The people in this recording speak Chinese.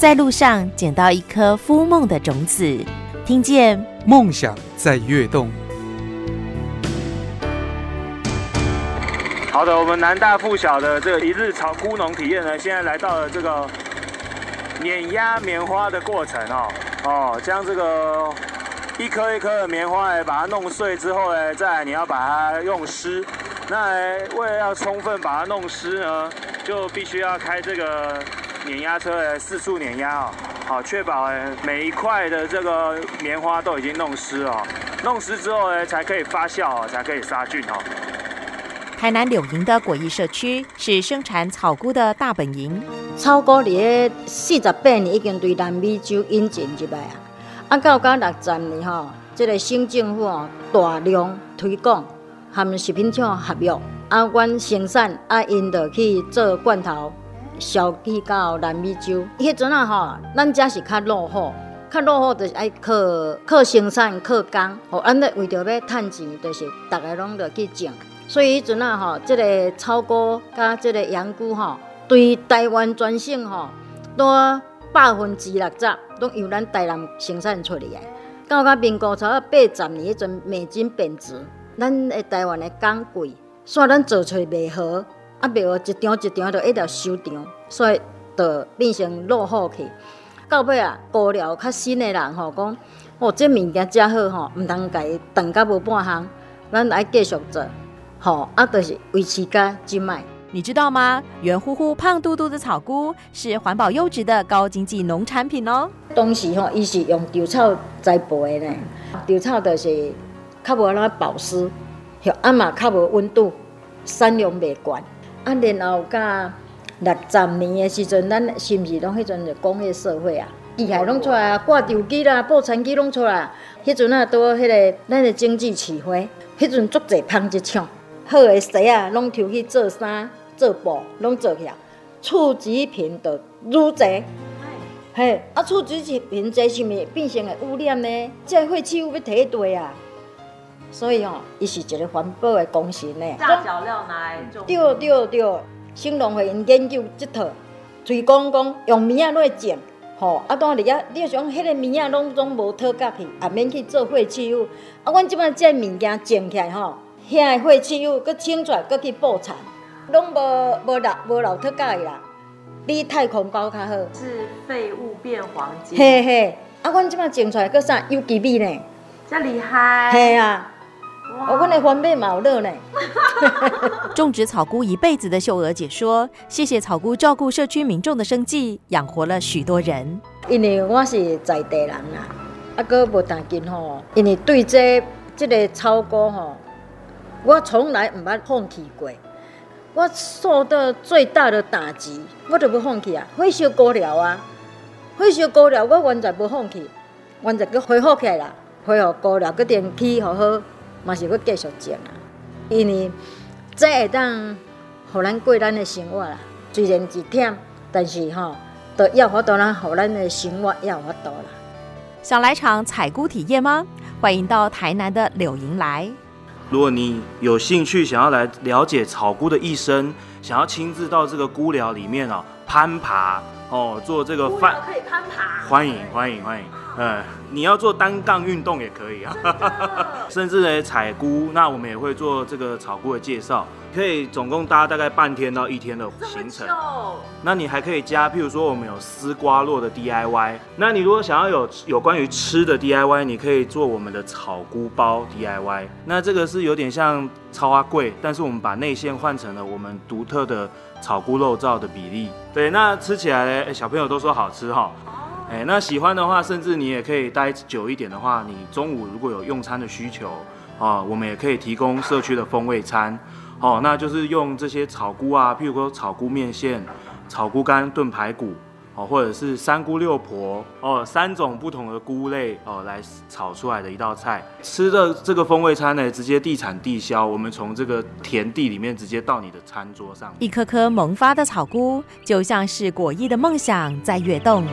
在路上捡到一颗孵梦的种子，听见梦想在跃动。好的，我们南大附小的这个一日草菇农体验呢，现在来到了这个碾压棉花的过程哦哦，将这个一颗一颗的棉花来把它弄碎之后呢，再来你要把它用湿。那为了要充分把它弄湿呢，就必须要开这个碾压车来四处碾压哦，好确保每一块的这个棉花都已经弄湿哦，弄湿之后呢，才可以发酵哦，才可以杀菌哦。台南柳营的果艺社区是生产草菇的大本营。草菇伫四十八年已经对南美洲引进入来啊，啊到到六十年吼，这个省政府哦大量推广，含食品厂合约，啊，阮生产啊，因着去做罐头，销去到南美洲。迄阵啊吼，咱遮是较落后，较落后就是爱靠靠生产靠工，吼，咱咧为着要趁钱，就是逐个拢着去种。所以迄阵啊，吼，即个草菇甲即个羊菇吼，对台湾全省吼，都百分之六十都由咱台南生产出来。到到民国差八十年迄阵，美金贬值，咱的台湾的钢贵，所以咱做出袂好，啊袂有一张一张就一直收场，所以就变成落后去。到尾啊，过了较新的人吼讲，哦，这物件真好吼，毋通家断甲无半项，咱来继续做。吼，啊，就是维持家今卖。你知道吗？圆乎乎、胖嘟嘟的草菇是环保优质的高经济农产品哦。当时吼，伊是用稻草栽培的呢。稻草就是较无那保湿，啊嘛较无温度，产量袂悬。啊，然后甲六十年的时阵，咱是毋是拢迄阵就工业社会啊？机械拢出来啊，挂吊机啦、布产机拢出来。迄阵啊，都迄个咱的经济起飞，迄阵足侪芳一厂。好的鞋啊，拢抽去做衫、做布，拢做起啊。厝子品就愈侪，嘿，啊，厝子品侪是咪变成个污染呢？这废弃物要摕地啊，所以吼，伊是一个环保的公司呢。炸脚料拿来种。对对对，新农会因研究即套，推广讲用物仔来种，吼，啊，当然你啊，你想迄个物仔拢总无脱甲去，也免去做废弃物。啊，阮即摆这物件种起来吼。遐个废弃物，佮清出来，佮去布产，拢无无留无留脱甲个啦，比太空包较好。是废物变黄金。嘿嘿，啊，阮即摆种出来，佮啥有机米呢？遮厉害。嘿啊，我阮的环保嘛有乐呢。种植草菇一辈子的秀娥姐说：“谢谢草菇照顾社区民众的生计，养活了许多人。因为我是在地人啦，啊，哥无当紧吼，因为对这这个草菇吼。”我从来唔捌放弃过，我受到最大的打击，我就不放弃啊！火烧高了啊，火烧高了，我完全不放弃，完全佮恢复起来啦，恢复高了，佮电气好好，嘛是要继续种啊。因为这会当互咱过咱的生活啦，虽然是忝，但是吼，都要法度咱互咱的生活要好多啦。想来场采菇体验吗？欢迎到台南的柳营来。如果你有兴趣想要来了解草菇的一生，想要亲自到这个菇寮里面哦攀爬哦做这个饭可以攀爬，欢迎欢迎欢迎，呃，你要做单杠运动也可以啊，甚至呢采菇，那我们也会做这个草菇的介绍。可以总共搭大概半天到一天的行程，那你还可以加，譬如说我们有丝瓜络的 DIY，那你如果想要有有关于吃的 DIY，你可以做我们的草菇包 DIY，那这个是有点像超阿贵，但是我们把内馅换成了我们独特的草菇肉燥的比例，对，那吃起来呢，小朋友都说好吃哈，哎，那喜欢的话，甚至你也可以待久一点的话，你中午如果有用餐的需求啊，我们也可以提供社区的风味餐。哦，那就是用这些草菇啊，譬如说草菇面线、草菇干炖排骨，哦，或者是三菇六婆，哦，三种不同的菇类哦来炒出来的一道菜。吃的这个风味餐呢，直接地产地销，我们从这个田地里面直接到你的餐桌上。一颗颗萌发的草菇，就像是果艺的梦想在跃动。